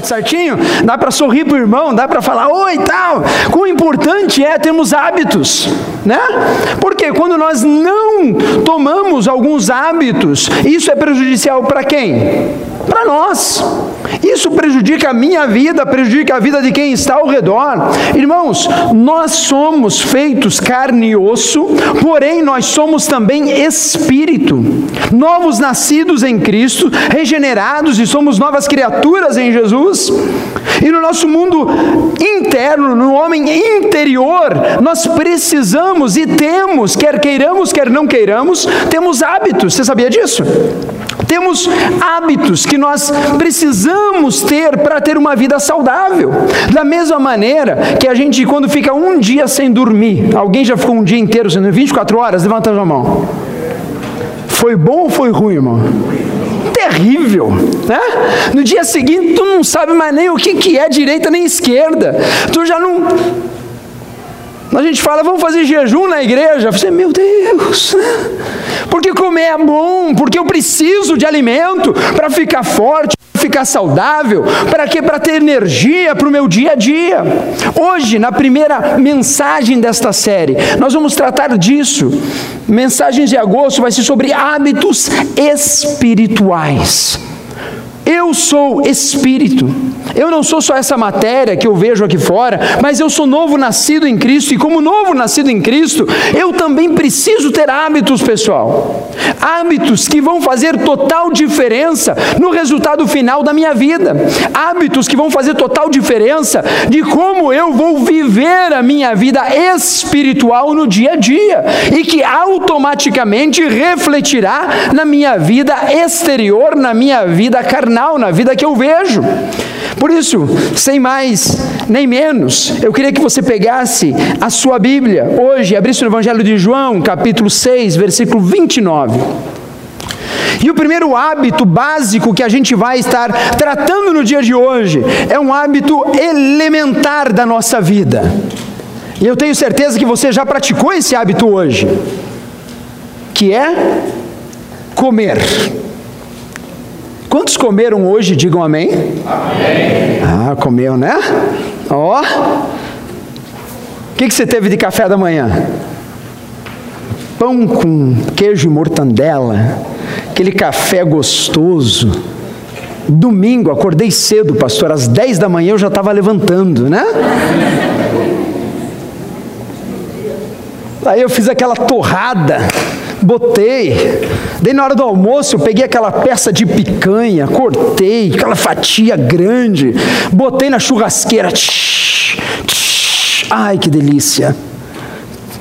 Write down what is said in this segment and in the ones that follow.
tá certinho? Dá para sorrir pro irmão, dá para falar oi e tal. Quão importante é termos hábitos, né? Porque quando nós não tomamos alguns hábitos, isso é prejudicial para quem? Para nós. Isso prejudica a minha vida, prejudica a vida de quem está ao redor. Irmãos, nós somos feitos carne e osso, porém nós somos também espírito. Novos nascidos em Cristo, regenerados e somos novas criaturas em Jesus. E no nosso mundo interno, no homem interior, nós precisamos e temos, quer queiramos, quer não queiramos, temos hábitos. Você sabia disso? Temos hábitos que nós precisamos ter para ter uma vida saudável. Da mesma maneira que a gente, quando fica um dia sem dormir, alguém já ficou um dia inteiro sem dormir, 24 horas? Levanta a mão. Foi bom ou foi ruim, irmão? Terrível, né? No dia seguinte tu não sabe mais nem o que, que é direita nem esquerda, tu já não a gente fala, vamos fazer jejum na igreja. Você, meu Deus, porque comer é bom, porque eu preciso de alimento para ficar forte, para ficar saudável, para quê? Para ter energia para o meu dia a dia. Hoje, na primeira mensagem desta série, nós vamos tratar disso. Mensagens de agosto vai ser sobre hábitos espirituais. Eu sou espírito. Eu não sou só essa matéria que eu vejo aqui fora, mas eu sou novo nascido em Cristo, e como novo nascido em Cristo, eu também preciso ter hábitos, pessoal. Hábitos que vão fazer total diferença no resultado final da minha vida. Hábitos que vão fazer total diferença de como eu vou viver a minha vida espiritual no dia a dia e que automaticamente refletirá na minha vida exterior, na minha vida carnal, na vida que eu vejo. Por isso, sem mais nem menos, eu queria que você pegasse a sua Bíblia hoje, abrisse no Evangelho de João, capítulo 6, versículo 29. E o primeiro hábito básico que a gente vai estar tratando no dia de hoje é um hábito elementar da nossa vida. E eu tenho certeza que você já praticou esse hábito hoje, que é comer. Quantos comeram hoje? Digam amém. Amém. Ah, comeu, né? Ó. O que, que você teve de café da manhã? Pão com queijo e mortandela, aquele café gostoso. Domingo, acordei cedo, pastor, às 10 da manhã eu já estava levantando, né? Aí eu fiz aquela torrada botei. Daí na hora do almoço eu peguei aquela peça de picanha, cortei, aquela fatia grande, botei na churrasqueira. Tsh, tsh, ai que delícia.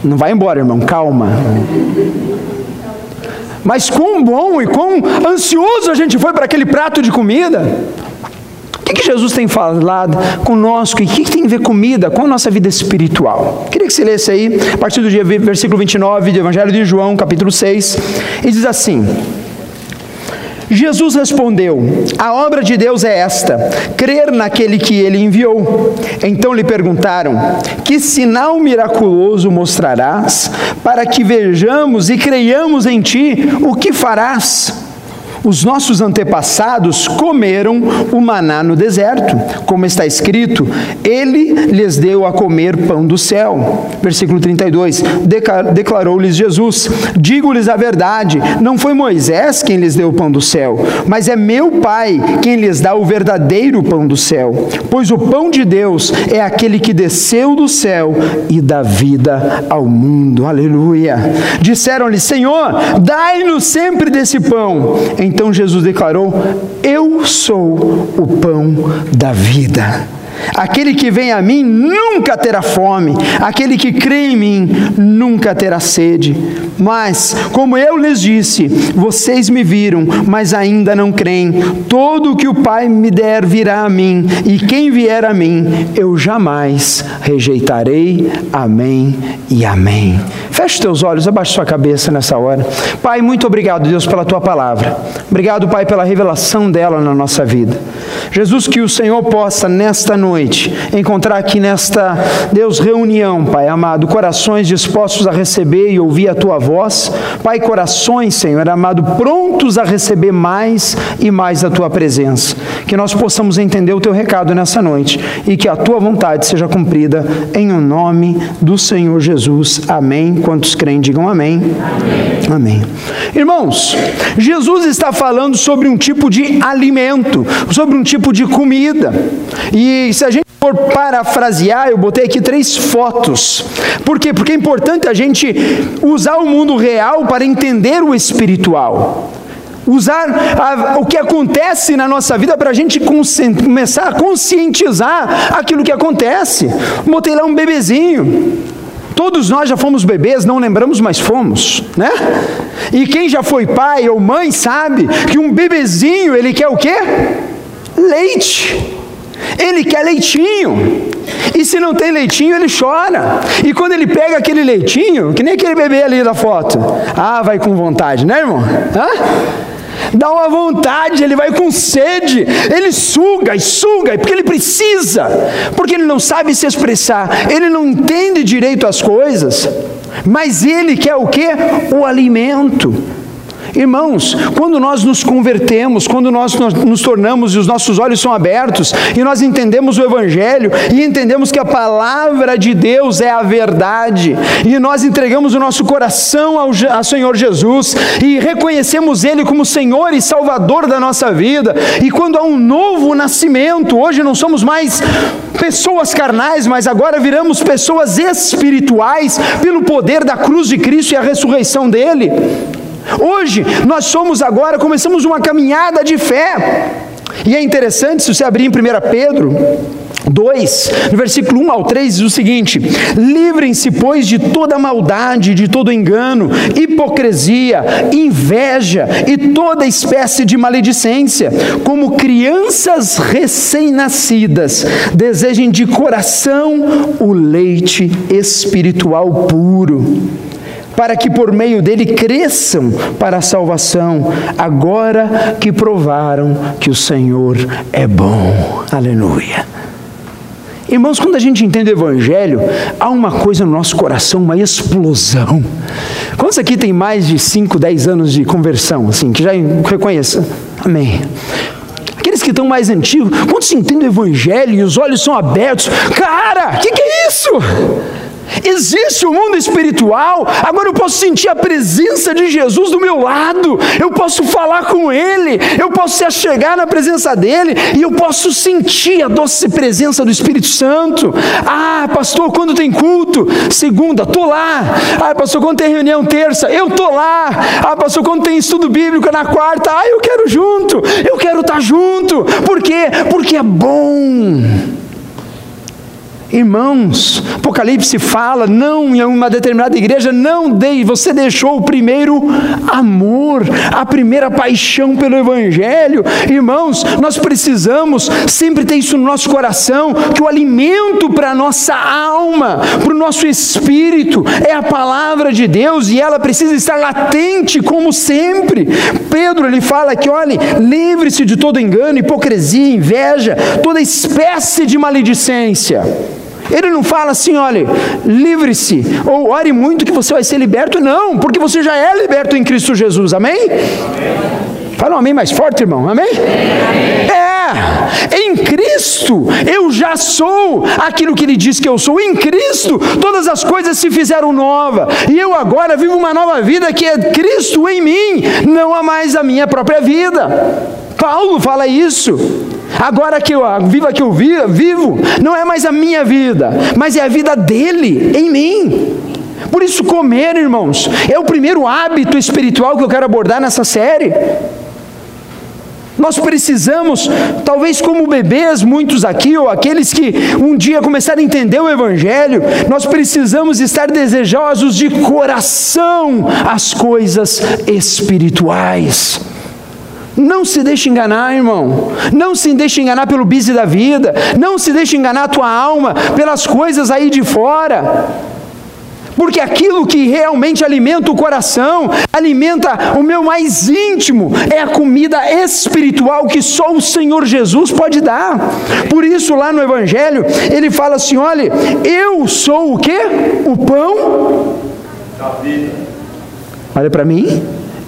Não vai embora, irmão, calma. Mas quão bom e quão ansioso a gente foi para aquele prato de comida. O que, Jesus tem falado conosco e o que, que tem a ver comida com a nossa vida espiritual? Queria que você lesse aí, a partir do dia, versículo 29 do Evangelho de João, capítulo 6, e diz assim: Jesus respondeu: A obra de Deus é esta, crer naquele que ele enviou. Então lhe perguntaram: Que sinal miraculoso mostrarás para que vejamos e creiamos em ti? O que farás? Os nossos antepassados comeram o maná no deserto, como está escrito: Ele lhes deu a comer pão do céu. Versículo 32. Declarou-lhes Jesus: Digo-lhes a verdade, não foi Moisés quem lhes deu o pão do céu, mas é meu Pai quem lhes dá o verdadeiro pão do céu. Pois o pão de Deus é aquele que desceu do céu e dá vida ao mundo. Aleluia. Disseram-lhe: Senhor, dai-nos sempre desse pão. Então então Jesus declarou: Eu sou o pão da vida. Aquele que vem a mim nunca terá fome, aquele que crê em mim nunca terá sede. Mas, como eu lhes disse, vocês me viram, mas ainda não creem. Todo o que o Pai me der virá a mim, e quem vier a mim, eu jamais rejeitarei. Amém e amém. Feche teus olhos, abaixe sua cabeça nessa hora. Pai, muito obrigado, Deus, pela tua palavra. Obrigado, Pai, pela revelação dela na nossa vida. Jesus, que o Senhor possa nesta noite encontrar aqui nesta, Deus, reunião, Pai amado, corações dispostos a receber e ouvir a tua voz. Pai, corações, Senhor amado, prontos a receber mais e mais da tua presença. que nós possamos entender o teu recado nessa noite e que a tua vontade seja cumprida em o nome do Senhor Jesus. Amém. Quantos creem, digam amém. Amém. amém. Irmãos, Jesus está falando sobre um tipo de alimento, sobre um tipo de comida. E se a gente for parafrasear, eu botei aqui três fotos. Por quê? Porque é importante a gente usar o mundo real para entender o espiritual. Usar a, o que acontece na nossa vida para a gente começar a conscientizar aquilo que acontece. Botei lá um bebezinho. Todos nós já fomos bebês, não lembramos, mas fomos, né? E quem já foi pai ou mãe sabe que um bebezinho, ele quer o quê? Leite. Ele quer leitinho. E se não tem leitinho, ele chora. E quando ele pega aquele leitinho, que nem aquele bebê ali da foto, ah, vai com vontade, né, irmão? Hã? Dá uma vontade, ele vai com sede, ele suga e suga, porque ele precisa, porque ele não sabe se expressar, ele não entende direito as coisas, mas ele quer o que? O alimento. Irmãos, quando nós nos convertemos, quando nós nos tornamos e os nossos olhos são abertos e nós entendemos o Evangelho e entendemos que a palavra de Deus é a verdade e nós entregamos o nosso coração ao, ao Senhor Jesus e reconhecemos Ele como Senhor e Salvador da nossa vida e quando há um novo nascimento, hoje não somos mais pessoas carnais, mas agora viramos pessoas espirituais pelo poder da cruz de Cristo e a ressurreição dele. Hoje, nós somos agora, começamos uma caminhada de fé. E é interessante, se você abrir em 1 Pedro 2, no versículo 1 ao 3, diz o seguinte: Livrem-se, pois, de toda maldade, de todo engano, hipocrisia, inveja e toda espécie de maledicência. Como crianças recém-nascidas, desejem de coração o leite espiritual puro para que por meio dele cresçam para a salvação, agora que provaram que o Senhor é bom. Aleluia. Irmãos, quando a gente entende o Evangelho, há uma coisa no nosso coração, uma explosão. Quantos aqui tem mais de 5, 10 anos de conversão, assim, que já reconheça? Amém. Aqueles que estão mais antigos, quando se entende o Evangelho e os olhos são abertos, cara, o que, que é isso? Existe o um mundo espiritual, agora eu posso sentir a presença de Jesus do meu lado, eu posso falar com Ele, eu posso se achegar na presença dEle, e eu posso sentir a doce presença do Espírito Santo. Ah, pastor, quando tem culto? Segunda, estou lá. Ah, pastor, quando tem reunião terça? Eu estou lá. Ah, pastor, quando tem estudo bíblico na quarta? Ah, eu quero junto, eu quero estar junto. Por quê? Porque é bom. Irmãos, Apocalipse fala, não em uma determinada igreja, não dei, você deixou o primeiro amor, a primeira paixão pelo Evangelho. Irmãos, nós precisamos sempre ter isso no nosso coração, que o alimento para a nossa alma, para o nosso espírito, é a palavra de Deus e ela precisa estar latente como sempre. Pedro ele fala que, olhe, livre-se de todo engano, hipocrisia, inveja, toda espécie de maledicência. Ele não fala assim, olha, livre-se, ou ore muito que você vai ser liberto. Não, porque você já é liberto em Cristo Jesus, amém? amém. Fala um amém mais forte, irmão, amém? amém? É, em Cristo eu já sou aquilo que Ele diz que eu sou. Em Cristo todas as coisas se fizeram nova, e eu agora vivo uma nova vida que é Cristo em mim, não há mais a minha própria vida. Paulo fala isso. Agora que eu vivo que eu vivo, não é mais a minha vida, mas é a vida dele em mim. Por isso, comer, irmãos, é o primeiro hábito espiritual que eu quero abordar nessa série. Nós precisamos, talvez como bebês, muitos aqui, ou aqueles que um dia começaram a entender o Evangelho, nós precisamos estar desejosos de coração as coisas espirituais. Não se deixe enganar, irmão. Não se deixe enganar pelo bise da vida. Não se deixe enganar a tua alma pelas coisas aí de fora. Porque aquilo que realmente alimenta o coração, alimenta o meu mais íntimo, é a comida espiritual que só o Senhor Jesus pode dar. Por isso, lá no Evangelho, ele fala assim: olha, eu sou o que? O pão da vida. Olha para mim.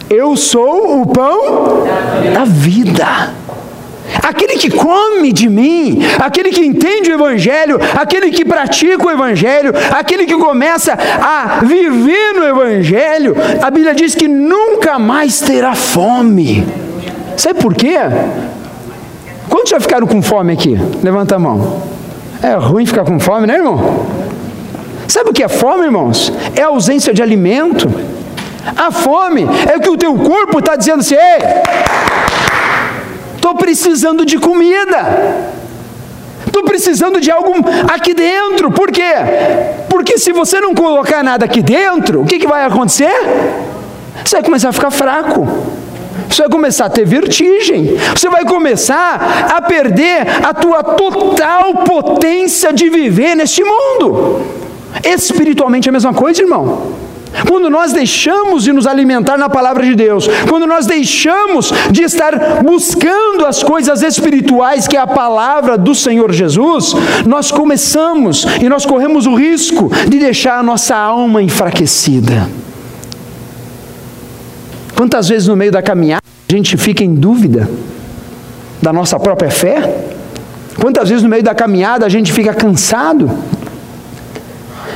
Eu sou o pão da vida. Aquele que come de mim, aquele que entende o Evangelho, aquele que pratica o Evangelho, aquele que começa a viver no Evangelho, a Bíblia diz que nunca mais terá fome. Sabe por quê? Quantos já ficaram com fome aqui? Levanta a mão. É ruim ficar com fome, né, irmão? Sabe o que é fome, irmãos? É ausência de alimento. A fome é que o teu corpo está dizendo assim: ei, estou precisando de comida. Estou precisando de algo aqui dentro. Por quê? Porque se você não colocar nada aqui dentro, o que, que vai acontecer? Você vai começar a ficar fraco. Você vai começar a ter vertigem. Você vai começar a perder a tua total potência de viver neste mundo. Espiritualmente é a mesma coisa, irmão. Quando nós deixamos de nos alimentar na palavra de Deus, quando nós deixamos de estar buscando as coisas espirituais que é a palavra do Senhor Jesus, nós começamos e nós corremos o risco de deixar a nossa alma enfraquecida. Quantas vezes no meio da caminhada a gente fica em dúvida da nossa própria fé? Quantas vezes no meio da caminhada a gente fica cansado?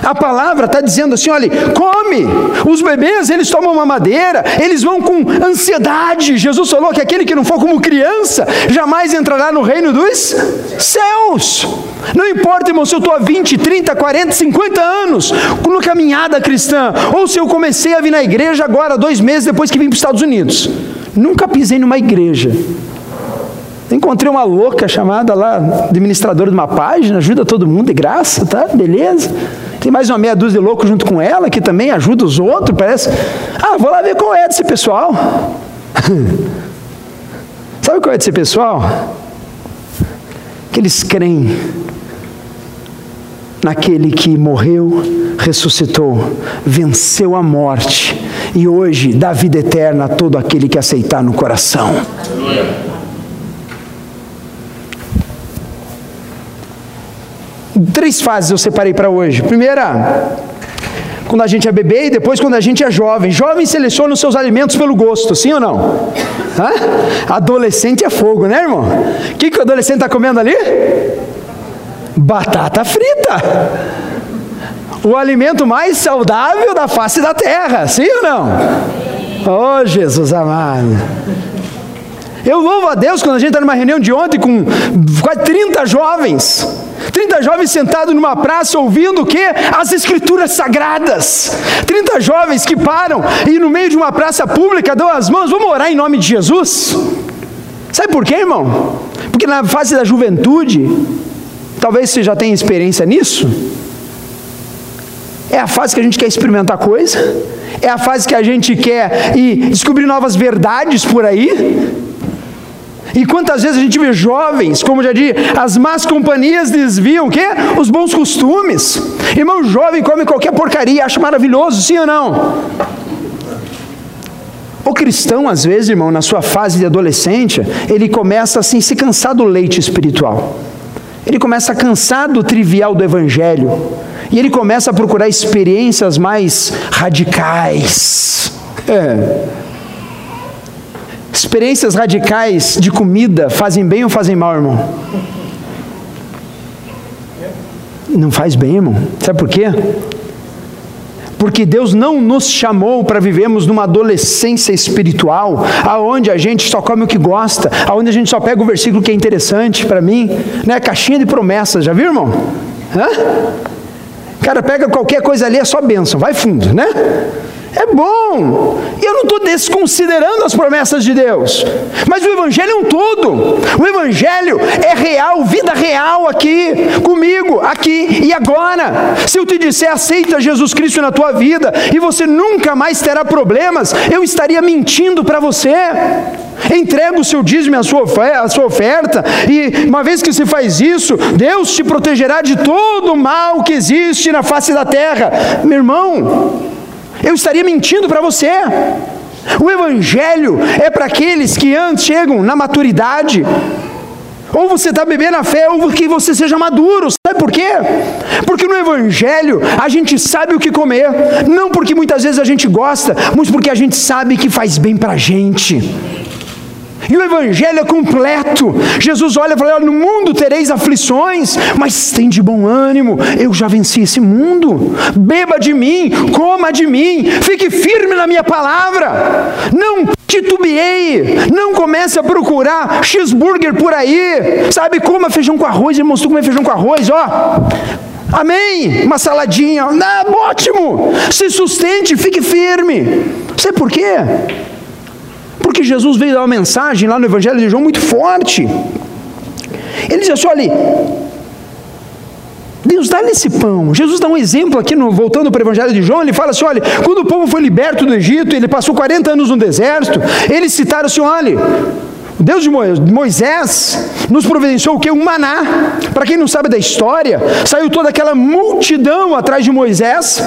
A palavra está dizendo assim: olha, come. Os bebês, eles tomam mamadeira, eles vão com ansiedade. Jesus falou que aquele que não for como criança, jamais entrará no reino dos céus. Não importa, irmão, se eu estou há 20, 30, 40, 50 anos no caminhada cristã, ou se eu comecei a vir na igreja agora, dois meses depois que vim para os Estados Unidos. Nunca pisei numa igreja. Encontrei uma louca chamada lá, administradora de uma página, ajuda todo mundo de graça, tá? Beleza. Tem mais uma meia dúzia de loucos junto com ela, que também ajuda os outros, parece. Ah, vou lá ver qual é desse pessoal. Sabe qual é desse pessoal? Que eles creem naquele que morreu, ressuscitou, venceu a morte e hoje dá vida eterna a todo aquele que aceitar no coração. Aleluia. Três fases eu separei para hoje. Primeira, quando a gente é bebê e depois quando a gente é jovem. Jovem seleciona os seus alimentos pelo gosto, sim ou não? Hã? Adolescente é fogo, né, irmão? O que, que o adolescente está comendo ali? Batata frita. O alimento mais saudável da face da terra, sim ou não? Oh, Jesus amado. Eu louvo a Deus quando a gente está numa reunião de ontem com quase 30 jovens. 30 jovens sentados numa praça ouvindo o que? As escrituras sagradas. 30 jovens que param e no meio de uma praça pública dão as mãos, vamos orar em nome de Jesus. Sabe por quê, irmão? Porque na fase da juventude, talvez você já tenha experiência nisso. É a fase que a gente quer experimentar coisa, é a fase que a gente quer ir descobrir novas verdades por aí, e quantas vezes a gente vê jovens, como já disse, as más companhias desviam o quê? Os bons costumes. Irmão jovem come qualquer porcaria, acha maravilhoso, sim ou não? O cristão, às vezes, irmão, na sua fase de adolescente, ele começa assim, se cansar do leite espiritual. Ele começa a cansar do trivial do evangelho. E ele começa a procurar experiências mais radicais. É. Experiências radicais de comida fazem bem ou fazem mal, irmão? Não faz bem, irmão. Sabe por quê? Porque Deus não nos chamou para vivermos numa adolescência espiritual, aonde a gente só come o que gosta, aonde a gente só pega o versículo que é interessante para mim, né? Caixinha de promessas, já viu, irmão? Hã? Cara, pega qualquer coisa ali, é só bênção, vai fundo, né? É bom. E eu não estou desconsiderando as promessas de Deus. Mas o Evangelho é um todo. O Evangelho é real, vida real aqui, comigo, aqui e agora. Se eu te disser aceita Jesus Cristo na tua vida e você nunca mais terá problemas, eu estaria mentindo para você. Entrega o seu dízimo, a sua, a sua oferta, e uma vez que você faz isso, Deus te protegerá de todo o mal que existe na face da terra. Meu irmão, eu estaria mentindo para você. O Evangelho é para aqueles que antes chegam na maturidade. Ou você está bebendo a fé, ou que você seja maduro. Sabe por quê? Porque no Evangelho a gente sabe o que comer. Não porque muitas vezes a gente gosta, mas porque a gente sabe que faz bem para a gente. E o evangelho é completo. Jesus olha e fala: No mundo tereis aflições, mas tem de bom ânimo. Eu já venci esse mundo. Beba de mim, coma de mim, fique firme na minha palavra. Não titubeei, não comece a procurar cheeseburger por aí. Sabe, coma feijão com arroz, irmãos, tu comer feijão com arroz, ó. Amém? Uma saladinha, ah, ótimo. Se sustente, fique firme. Sabe por quê? Porque Jesus veio dar uma mensagem lá no Evangelho de João muito forte. Ele diz assim: olha, Deus dá nesse pão. Jesus dá um exemplo aqui, no, voltando para o Evangelho de João, ele fala assim: olha, quando o povo foi liberto do Egito, ele passou 40 anos no deserto, eles citaram assim: olha, Deus de Moisés nos providenciou o que? Um maná. Para quem não sabe da história, saiu toda aquela multidão atrás de Moisés,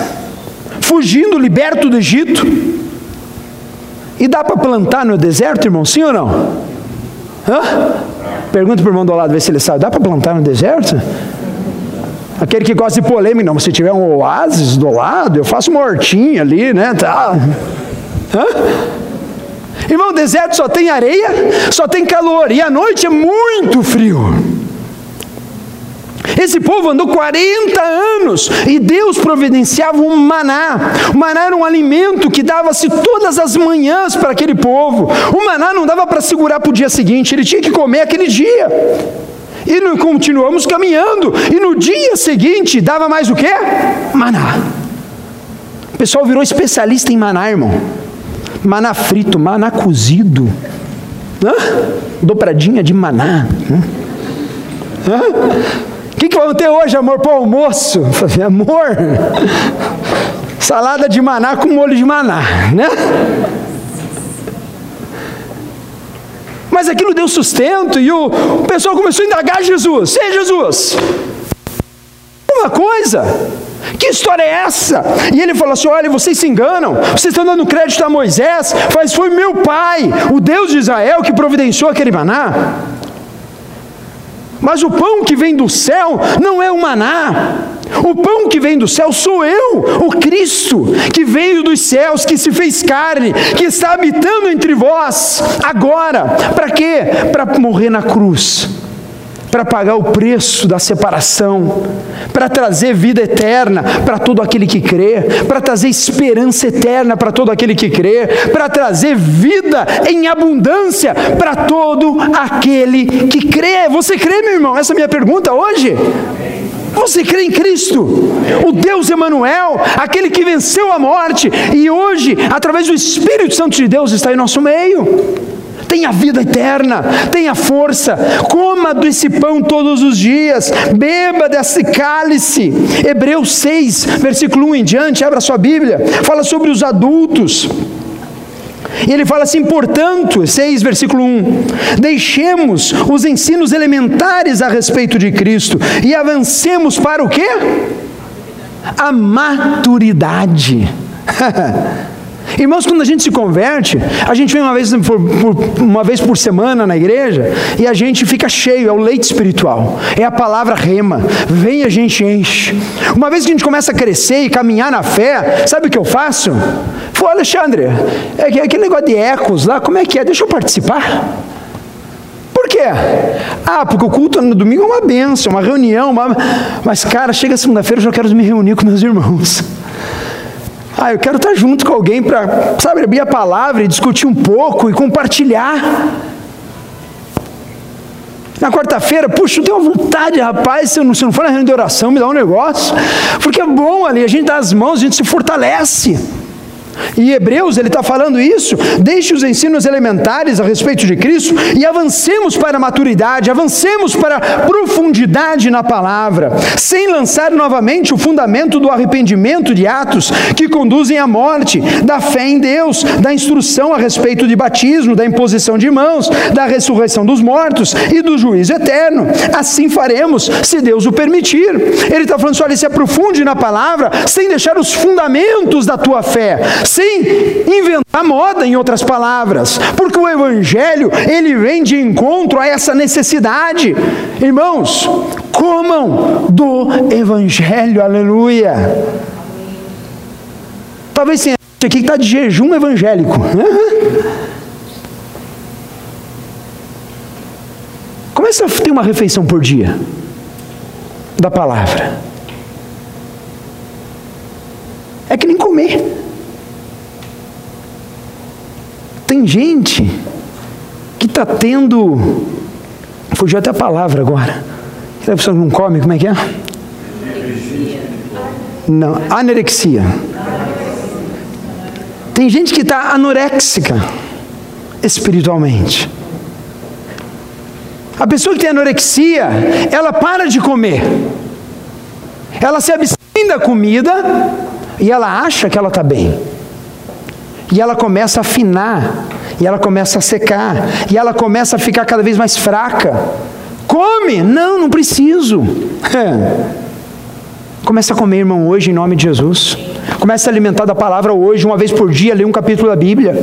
fugindo, liberto do Egito. E dá para plantar no deserto, irmão? Sim ou não? Hã? Pergunta para o irmão do lado, ver se ele sabe. Dá para plantar no deserto? Aquele que gosta de polêmica, não. Se tiver um oásis do lado, eu faço uma hortinha ali, né? Tá. Hã? Irmão, o deserto só tem areia, só tem calor. E a noite é muito frio. Esse povo andou 40 anos e Deus providenciava um maná. O maná era um alimento que dava-se todas as manhãs para aquele povo. O maná não dava para segurar para o dia seguinte, ele tinha que comer aquele dia. E no, continuamos caminhando. E no dia seguinte dava mais o que? Maná. O pessoal virou especialista em maná, irmão. Maná frito, maná cozido. Hã? Dobradinha de maná. Hã? Hã? O que, que vamos ter hoje, amor, para o almoço? Eu falei, amor, salada de maná com molho de maná, né? Mas aquilo deu sustento e o, o pessoal começou a indagar Jesus. Ei, Jesus, uma coisa, que história é essa? E ele falou assim: olha, vocês se enganam, vocês estão dando crédito a Moisés, mas foi meu pai, o Deus de Israel, que providenciou aquele maná. Mas o pão que vem do céu não é o maná. O pão que vem do céu sou eu, o Cristo, que veio dos céus, que se fez carne, que está habitando entre vós agora. Para quê? Para morrer na cruz para pagar o preço da separação, para trazer vida eterna para todo aquele que crê, para trazer esperança eterna para todo aquele que crê, para trazer vida em abundância para todo aquele que crê. Você crê, meu irmão? Essa é a minha pergunta hoje. Você crê em Cristo, o Deus Emanuel, aquele que venceu a morte e hoje, através do Espírito Santo de Deus, está em nosso meio tenha vida eterna, tenha força, coma desse pão todos os dias, beba desse cálice. Hebreus 6, versículo 1 em diante, abra sua Bíblia, fala sobre os adultos. E ele fala assim, portanto, 6, versículo 1: Deixemos os ensinos elementares a respeito de Cristo e avancemos para o quê? A maturidade. Irmãos, quando a gente se converte, a gente vem uma vez por, por, uma vez por semana na igreja e a gente fica cheio, é o leite espiritual, é a palavra rema, vem a gente enche. Uma vez que a gente começa a crescer e caminhar na fé, sabe o que eu faço? Falei, Alexandre, é aquele negócio de ecos lá, como é que é? Deixa eu participar. Por quê? Ah, porque o culto no domingo é uma benção, uma reunião, uma... mas cara, chega segunda-feira eu já quero me reunir com meus irmãos. Ah, eu quero estar junto com alguém para, sabe, abrir a palavra e discutir um pouco e compartilhar. Na quarta-feira, puxa, eu tenho vontade, rapaz, se eu, não, se eu não for na reunião de oração, me dá um negócio. Porque é bom ali, a gente dá as mãos, a gente se fortalece. E Hebreus ele está falando isso. Deixe os ensinos elementares a respeito de Cristo e avancemos para a maturidade, avancemos para a profundidade na palavra, sem lançar novamente o fundamento do arrependimento de atos que conduzem à morte, da fé em Deus, da instrução a respeito de batismo, da imposição de mãos, da ressurreição dos mortos e do juízo eterno. Assim faremos, se Deus o permitir. Ele está falando, olha, se aprofunde na palavra, sem deixar os fundamentos da tua fé, sem inventar moda, em outras palavras, porque o Evangelho ele vem de encontro a essa necessidade. Irmãos, comam do Evangelho, aleluia. Talvez tenha aqui que está de jejum evangélico. Começa a ter uma refeição por dia da palavra. É que nem comer. Tem gente que está tendo. Fugiu até a palavra agora. A pessoa não come, como é que é? Não, anorexia. Tem gente que está anoréxica espiritualmente. A pessoa que tem anorexia, ela para de comer. Ela se abstém da comida e ela acha que ela está bem. E ela começa a afinar, e ela começa a secar, e ela começa a ficar cada vez mais fraca. Come! Não, não preciso. Começa a comer, irmão, hoje em nome de Jesus. Começa a alimentar da palavra hoje, uma vez por dia, lê um capítulo da Bíblia.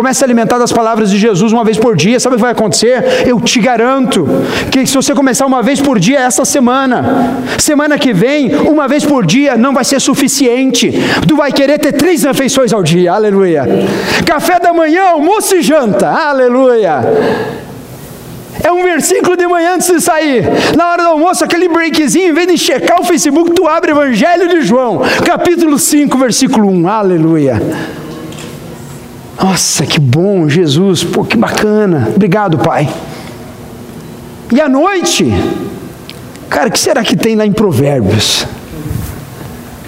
Comece a alimentar das palavras de Jesus uma vez por dia. Sabe o que vai acontecer? Eu te garanto que se você começar uma vez por dia essa semana, semana que vem, uma vez por dia não vai ser suficiente. Tu vai querer ter três refeições ao dia. Aleluia. Café da manhã, almoço e janta. Aleluia. É um versículo de manhã antes de sair. Na hora do almoço, aquele breakzinho, em vez de checar o Facebook, tu abre Evangelho de João, capítulo 5, versículo 1. Aleluia. Nossa, que bom, Jesus, pô, que bacana. Obrigado, Pai. E à noite, cara, o que será que tem lá em Provérbios?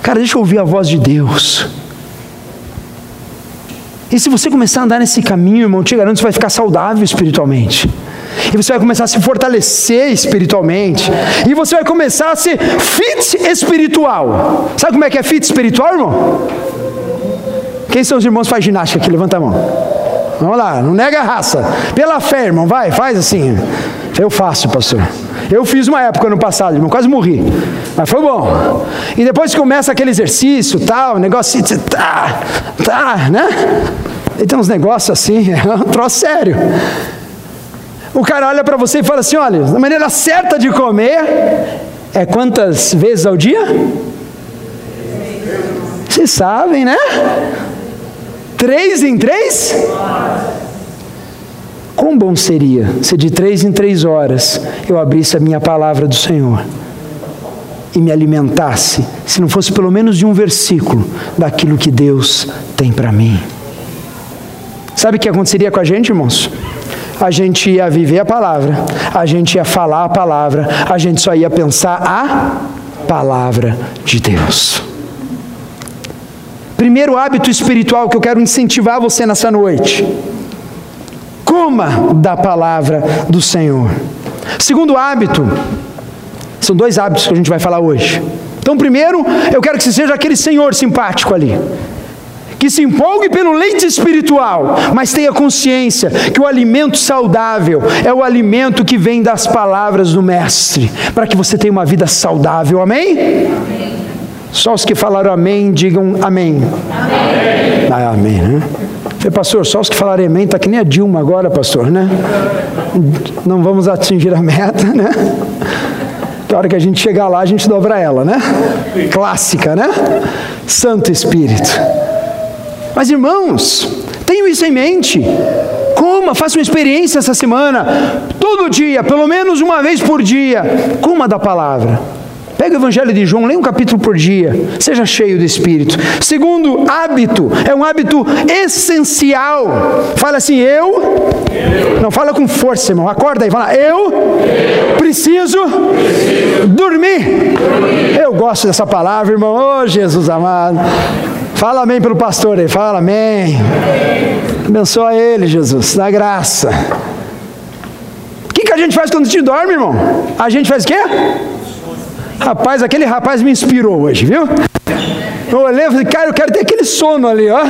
Cara, deixa eu ouvir a voz de Deus. E se você começar a andar nesse caminho, irmão, te garanto, você vai ficar saudável espiritualmente. E você vai começar a se fortalecer espiritualmente. E você vai começar a ser fit espiritual. Sabe como é que é fit espiritual, irmão? Quem são os irmãos que faz ginástica aqui? Levanta a mão. Vamos lá, não nega a raça. Pela fé, irmão, vai, faz assim. Eu faço, pastor. Eu fiz uma época no passado, irmão, quase morri. Mas foi bom. E depois começa aquele exercício, tal, negócio, tá, tá, né? E tem uns negócios assim, é um troço sério. O cara olha para você e fala assim: olha, a maneira certa de comer é quantas vezes ao dia? Vocês sabem, né? Três em três? Quão bom seria se de três em três horas eu abrisse a minha palavra do Senhor e me alimentasse, se não fosse pelo menos de um versículo daquilo que Deus tem para mim. Sabe o que aconteceria com a gente, irmãos? A gente ia viver a palavra, a gente ia falar a palavra, a gente só ia pensar a palavra de Deus. Primeiro hábito espiritual que eu quero incentivar você nessa noite: coma da palavra do Senhor. Segundo hábito, são dois hábitos que a gente vai falar hoje. Então, primeiro, eu quero que você seja aquele senhor simpático ali, que se empolgue pelo leite espiritual, mas tenha consciência que o alimento saudável é o alimento que vem das palavras do Mestre, para que você tenha uma vida saudável, amém? amém. Só os que falaram amém, digam amém. Amém. Ah, amém, né? Falei, pastor, só os que falarem amém, está que nem a Dilma agora, pastor, né? Não vamos atingir a meta, né? Na hora que a gente chegar lá, a gente dobra ela, né? Clássica, né? Santo Espírito. Mas irmãos, tenham isso em mente. Coma, faça uma experiência essa semana, todo dia, pelo menos uma vez por dia. Coma da palavra. Pega o Evangelho de João, leia um capítulo por dia, seja cheio do Espírito. Segundo, hábito, é um hábito essencial. Fala assim, eu, eu. não fala com força, irmão, acorda aí, fala, eu, eu. Preciso, preciso, dormir. dormir. Eu gosto dessa palavra, irmão, oh Jesus amado. Fala amém pelo pastor aí, fala amém. Abençoa ele, Jesus, dá graça. O que, que a gente faz quando a gente dorme, irmão? A gente faz o quê? Rapaz, aquele rapaz me inspirou hoje, viu? Eu olhei e falei, cara, eu quero ter aquele sono ali, ó.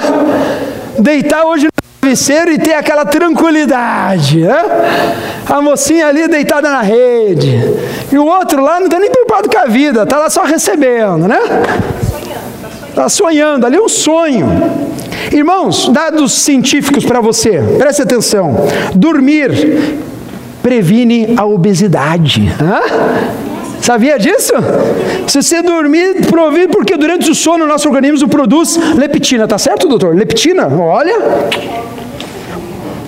Deitar hoje no travesseiro e ter aquela tranquilidade, né? A mocinha ali deitada na rede. E o outro lá não está nem preocupado com a vida, está lá só recebendo, né? Está sonhando, ali é um sonho. Irmãos, dados científicos para você, preste atenção. Dormir previne a obesidade. Hã? Sabia disso? Se você dormir, provir, porque durante o sono o nosso organismo produz leptina, tá certo, doutor? Leptina, olha.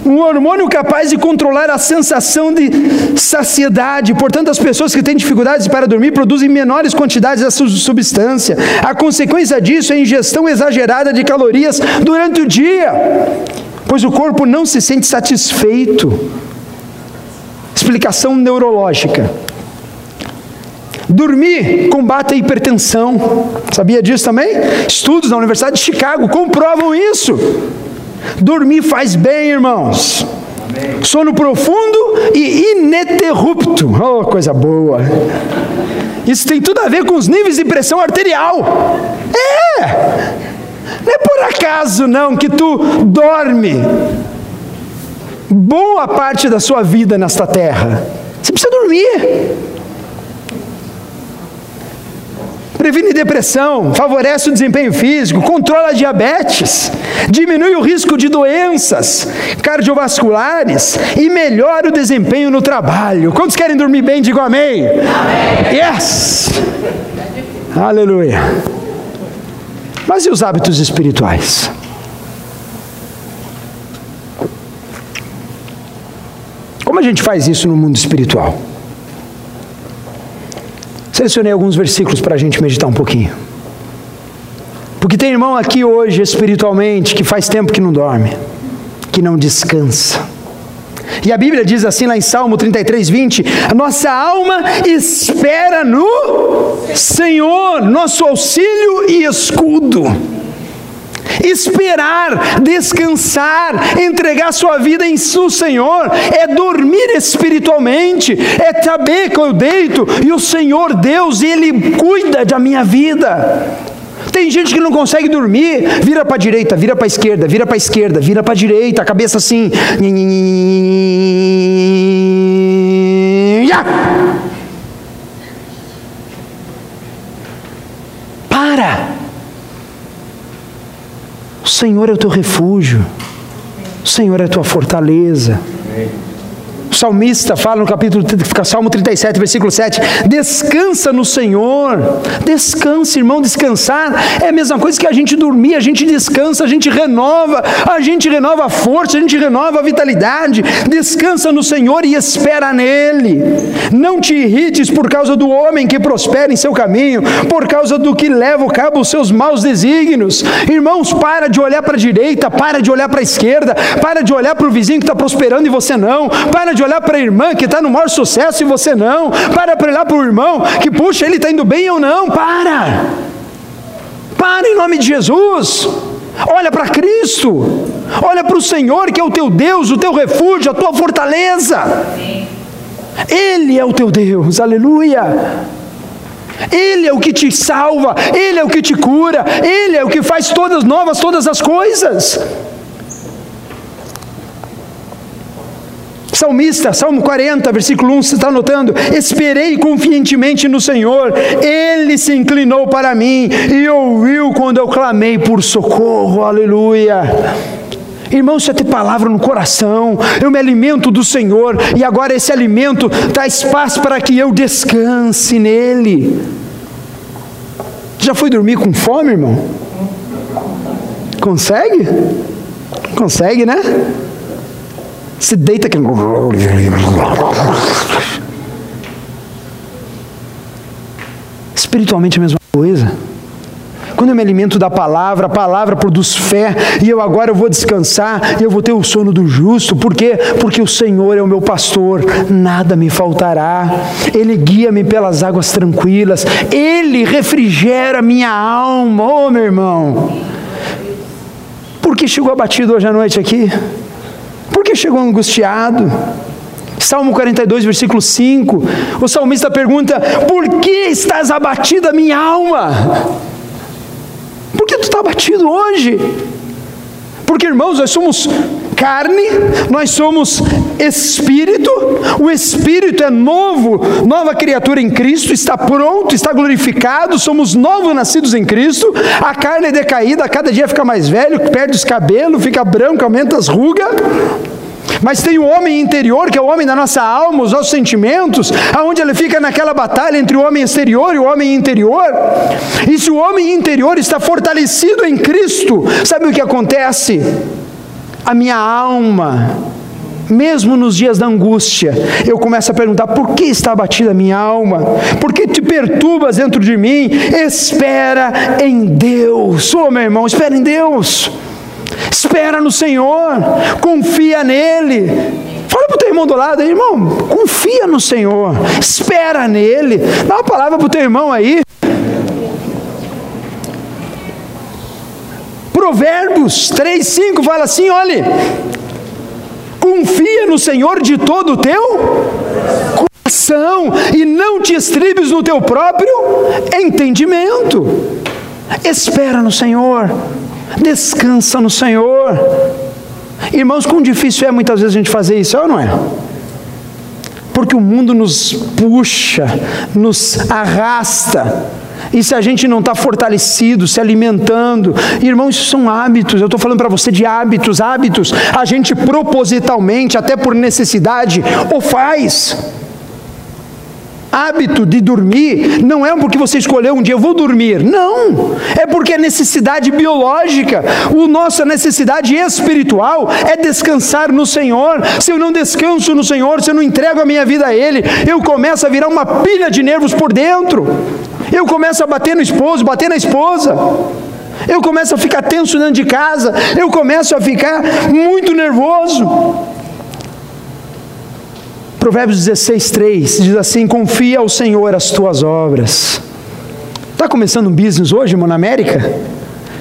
um hormônio capaz de controlar a sensação de saciedade. Portanto, as pessoas que têm dificuldades para dormir produzem menores quantidades dessa substância. A consequência disso é a ingestão exagerada de calorias durante o dia, pois o corpo não se sente satisfeito. Explicação neurológica. Dormir combate a hipertensão. Sabia disso também? Estudos na Universidade de Chicago comprovam isso. Dormir faz bem, irmãos. Sono profundo e ininterrupto. Oh, coisa boa. Isso tem tudo a ver com os níveis de pressão arterial. É. Não é por acaso não que tu dorme boa parte da sua vida nesta terra. Você precisa dormir. Previne depressão, favorece o desempenho físico, controla a diabetes, diminui o risco de doenças cardiovasculares e melhora o desempenho no trabalho. Quantos querem dormir bem? Digam amém. amém. Yes! Aleluia. Mas e os hábitos espirituais? Como a gente faz isso no mundo espiritual? Selecionei alguns versículos para a gente meditar um pouquinho. Porque tem irmão aqui hoje, espiritualmente, que faz tempo que não dorme, que não descansa. E a Bíblia diz assim lá em Salmo 33, 20: a nossa alma espera no Senhor, nosso auxílio e escudo. Esperar, descansar, entregar sua vida em seu Senhor, é dormir espiritualmente, é saber que eu deito e o Senhor Deus, Ele cuida da minha vida. Tem gente que não consegue dormir, vira para a direita, vira para a esquerda, vira para a esquerda, vira para a direita, a cabeça assim. Para! O Senhor é o teu refúgio, o Senhor é a tua fortaleza. O salmista fala no capítulo Salmo 37, versículo 7: Descansa no Senhor. Descansa, irmão, descansar é a mesma coisa que a gente dormir, a gente descansa, a gente renova, a gente renova a força, a gente renova a vitalidade. Descansa no Senhor e espera nele. Não te irrites por causa do homem que prospera em seu caminho, por causa do que leva a cabo os seus maus desígnios. Irmãos, para de olhar para a direita, para de olhar para a esquerda, para de olhar para o vizinho que está prosperando e você não, para de olhar para a irmã que está no maior sucesso e você não. Para para olhar para o irmão que, puxa, ele está indo bem ou não. Para. Para em nome de Jesus. Olha para Cristo. Olha para o Senhor que é o teu Deus, o teu refúgio, a tua fortaleza. Ele é o teu Deus. Aleluia. Ele é o que te salva, Ele é o que te cura, Ele é o que faz todas novas todas as coisas. Salmista, Salmo 40, versículo 1, você está anotando? Esperei confiantemente no Senhor, Ele se inclinou para mim e ouviu quando eu clamei por socorro, aleluia. Irmão, você tem palavra no coração, eu me alimento do Senhor, e agora esse alimento dá espaço para que eu descanse nele. Já foi dormir com fome, irmão? Consegue? Consegue, né? Se deita aqui. Espiritualmente a mesma coisa. Quando eu me alimento da palavra, a palavra produz fé, e eu agora eu vou descansar, e eu vou ter o sono do justo, por quê? Porque o Senhor é o meu pastor, nada me faltará, Ele guia-me pelas águas tranquilas, Ele refrigera minha alma, oh, meu irmão. Por que chegou abatido hoje à noite aqui? Que chegou angustiado? Salmo 42, versículo 5. O salmista pergunta: Por que estás abatida, minha alma? Por que tu está abatido hoje? Porque, irmãos, nós somos carne, nós somos espírito, o espírito é novo, nova criatura em Cristo, está pronto, está glorificado, somos novos nascidos em Cristo, a carne é decaída, cada dia fica mais velho, perde os cabelos, fica branco, aumenta as rugas. Mas tem o homem interior, que é o homem da nossa alma, os nossos sentimentos, aonde ele fica naquela batalha entre o homem exterior e o homem interior. E se o homem interior está fortalecido em Cristo, sabe o que acontece? a minha alma, mesmo nos dias da angústia, eu começo a perguntar: por que está abatida a minha alma? Por que te perturbas dentro de mim? Espera em Deus, ô oh, meu irmão, espera em Deus, espera no Senhor, confia nele. Fala para o teu irmão do lado, irmão, confia no Senhor, espera nele, dá uma palavra para o teu irmão aí. Provérbios 3, 5 fala assim: olha, confia no Senhor de todo o teu coração e não te estribes no teu próprio entendimento. Espera no Senhor, descansa no Senhor. Irmãos, quão difícil é muitas vezes a gente fazer isso, é ou não é? Porque o mundo nos puxa, nos arrasta e se a gente não está fortalecido, se alimentando, irmão, isso são hábitos. Eu estou falando para você de hábitos, hábitos. A gente propositalmente, até por necessidade, o faz. Hábito de dormir não é porque você escolheu um dia, eu vou dormir. Não, é porque é necessidade biológica. A nossa necessidade espiritual é descansar no Senhor. Se eu não descanso no Senhor, se eu não entrego a minha vida a Ele, eu começo a virar uma pilha de nervos por dentro. Eu começo a bater no esposo, bater na esposa. Eu começo a ficar tenso dentro de casa. Eu começo a ficar muito nervoso. Provérbios 16, 3 diz assim: Confia ao Senhor as tuas obras. Está começando um business hoje, irmão, na América?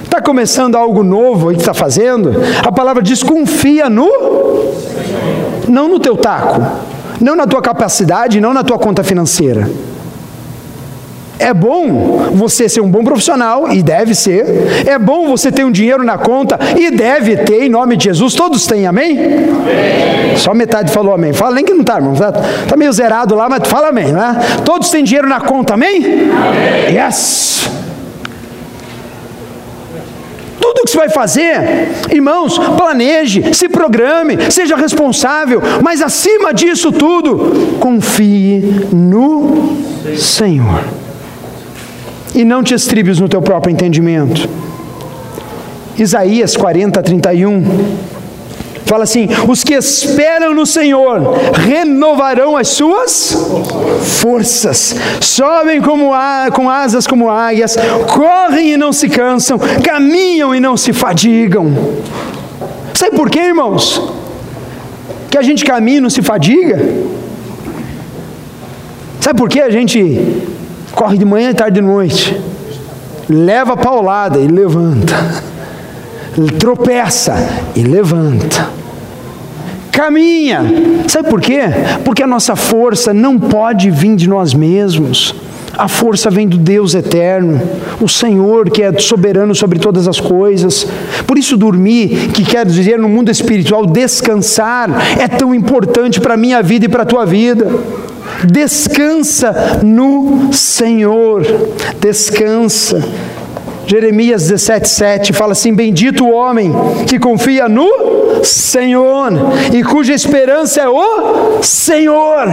Está começando algo novo aí que está fazendo? A palavra diz: confia no, não no teu taco, não na tua capacidade, não na tua conta financeira. É bom você ser um bom profissional, e deve ser. É bom você ter um dinheiro na conta, e deve ter, em nome de Jesus. Todos têm, amém? amém. Só metade falou amém. Fala nem que não está, irmão. Está tá meio zerado lá, mas fala amém, né? Todos têm dinheiro na conta, amém? amém. Yes! Tudo que você vai fazer, irmãos, planeje, se programe, seja responsável, mas acima disso tudo, confie no Senhor e não te estribes no teu próprio entendimento. Isaías 40, 31 fala assim: os que esperam no Senhor renovarão as suas forças, sobem como a, com asas como águias, correm e não se cansam, caminham e não se fadigam. Sabe por quê, irmãos? Que a gente caminha e não se fadiga? Sabe por que a gente corre de manhã, tarde e noite, leva paulada e levanta, tropeça e levanta, caminha. Sabe por quê? Porque a nossa força não pode vir de nós mesmos. A força vem do Deus eterno, o Senhor que é soberano sobre todas as coisas. Por isso, dormir, que quer dizer no mundo espiritual, descansar, é tão importante para a minha vida e para a tua vida. Descansa no Senhor. Descansa. Jeremias 17,7 fala assim: Bendito o homem que confia no Senhor e cuja esperança é o Senhor.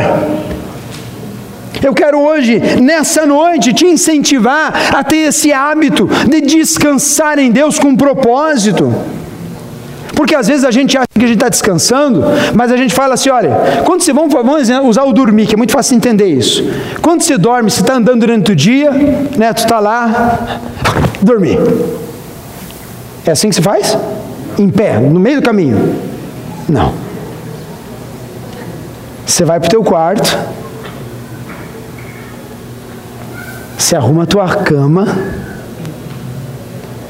Eu quero hoje, nessa noite, te incentivar a ter esse hábito de descansar em Deus com propósito. Porque às vezes a gente acha que a gente está descansando, mas a gente fala assim: olha, quando você vamos, vamos usar o dormir, que é muito fácil entender isso. Quando você dorme, você está andando durante o dia, né? Tu está lá, dormir. É assim que se faz? Em pé, no meio do caminho? Não. Você vai para o teu quarto, você arruma a tua cama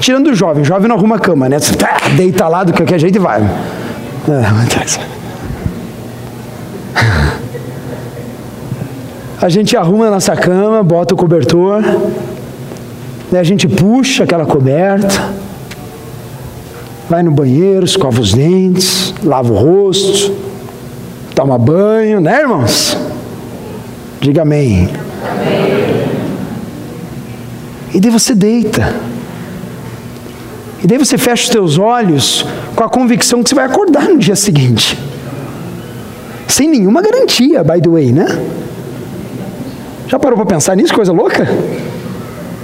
Tirando o jovem, o jovem não arruma cama, né? Tá, deita lá do qualquer jeito e vai. É, a gente arruma a nossa cama, bota o cobertor, né? a gente puxa aquela coberta, vai no banheiro, escova os dentes, lava o rosto, toma banho, né, irmãos? Diga amém. amém. E daí você deita. E daí você fecha os teus olhos com a convicção que você vai acordar no dia seguinte. Sem nenhuma garantia, by the way, né? Já parou para pensar nisso? Coisa louca?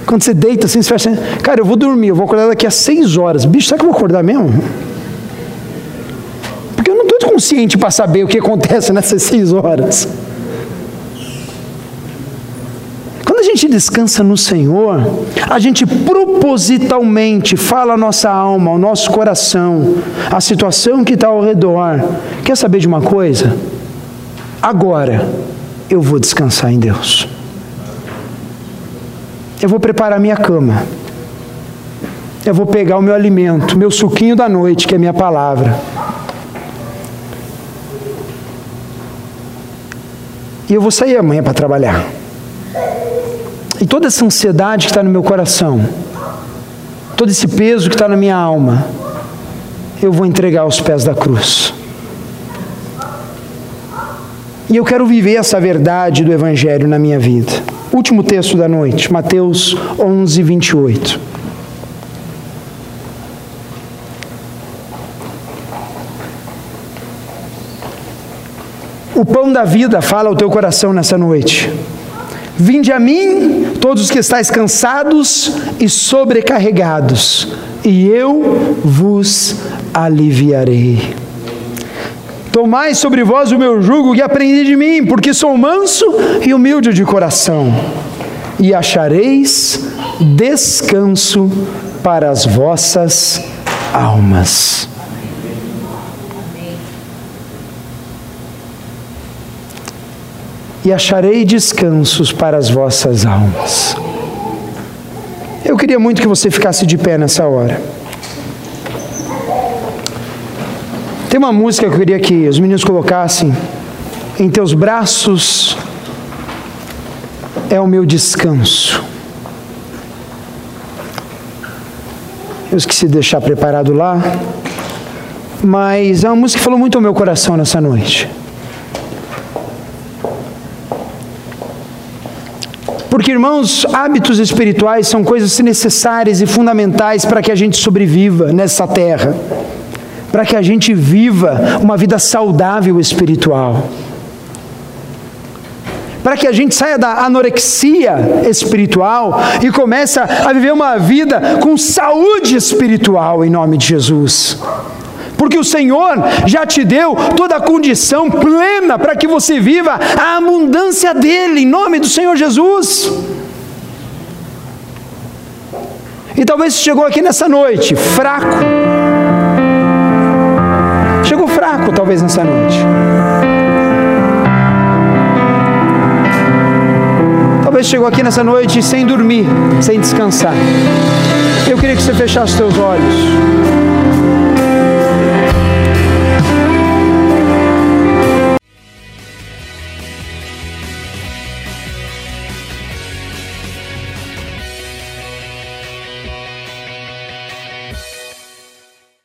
Quando você deita assim, você fecha. Cara, eu vou dormir, eu vou acordar daqui a seis horas. Bicho, será que eu vou acordar mesmo? consciente para saber o que acontece nessas seis horas. Quando a gente descansa no Senhor, a gente propositalmente fala a nossa alma, ao nosso coração, a situação que está ao redor. Quer saber de uma coisa? Agora eu vou descansar em Deus. Eu vou preparar minha cama. Eu vou pegar o meu alimento, meu suquinho da noite, que é minha palavra. E eu vou sair amanhã para trabalhar. E toda essa ansiedade que está no meu coração, todo esse peso que está na minha alma, eu vou entregar aos pés da cruz. E eu quero viver essa verdade do Evangelho na minha vida. Último texto da noite, Mateus 11, 28. O pão da vida fala ao teu coração nessa noite. Vinde a mim, todos os que estáis cansados e sobrecarregados, e eu vos aliviarei. Tomai sobre vós o meu jugo e aprendi de mim, porque sou manso e humilde de coração, e achareis descanso para as vossas almas. E acharei descansos para as vossas almas. Eu queria muito que você ficasse de pé nessa hora. Tem uma música que eu queria que os meninos colocassem. Em teus braços é o meu descanso. Eu esqueci de deixar preparado lá, mas é uma música que falou muito ao meu coração nessa noite. Porque, irmãos, hábitos espirituais são coisas necessárias e fundamentais para que a gente sobreviva nessa terra para que a gente viva uma vida saudável espiritual. Para que a gente saia da anorexia espiritual e comece a viver uma vida com saúde espiritual em nome de Jesus. Porque o Senhor já te deu toda a condição plena para que você viva a abundância dele, em nome do Senhor Jesus. E talvez você chegou aqui nessa noite fraco, Chegou fraco, talvez, nessa noite. Talvez chegou aqui nessa noite sem dormir, sem descansar. Eu queria que você fechasse seus olhos.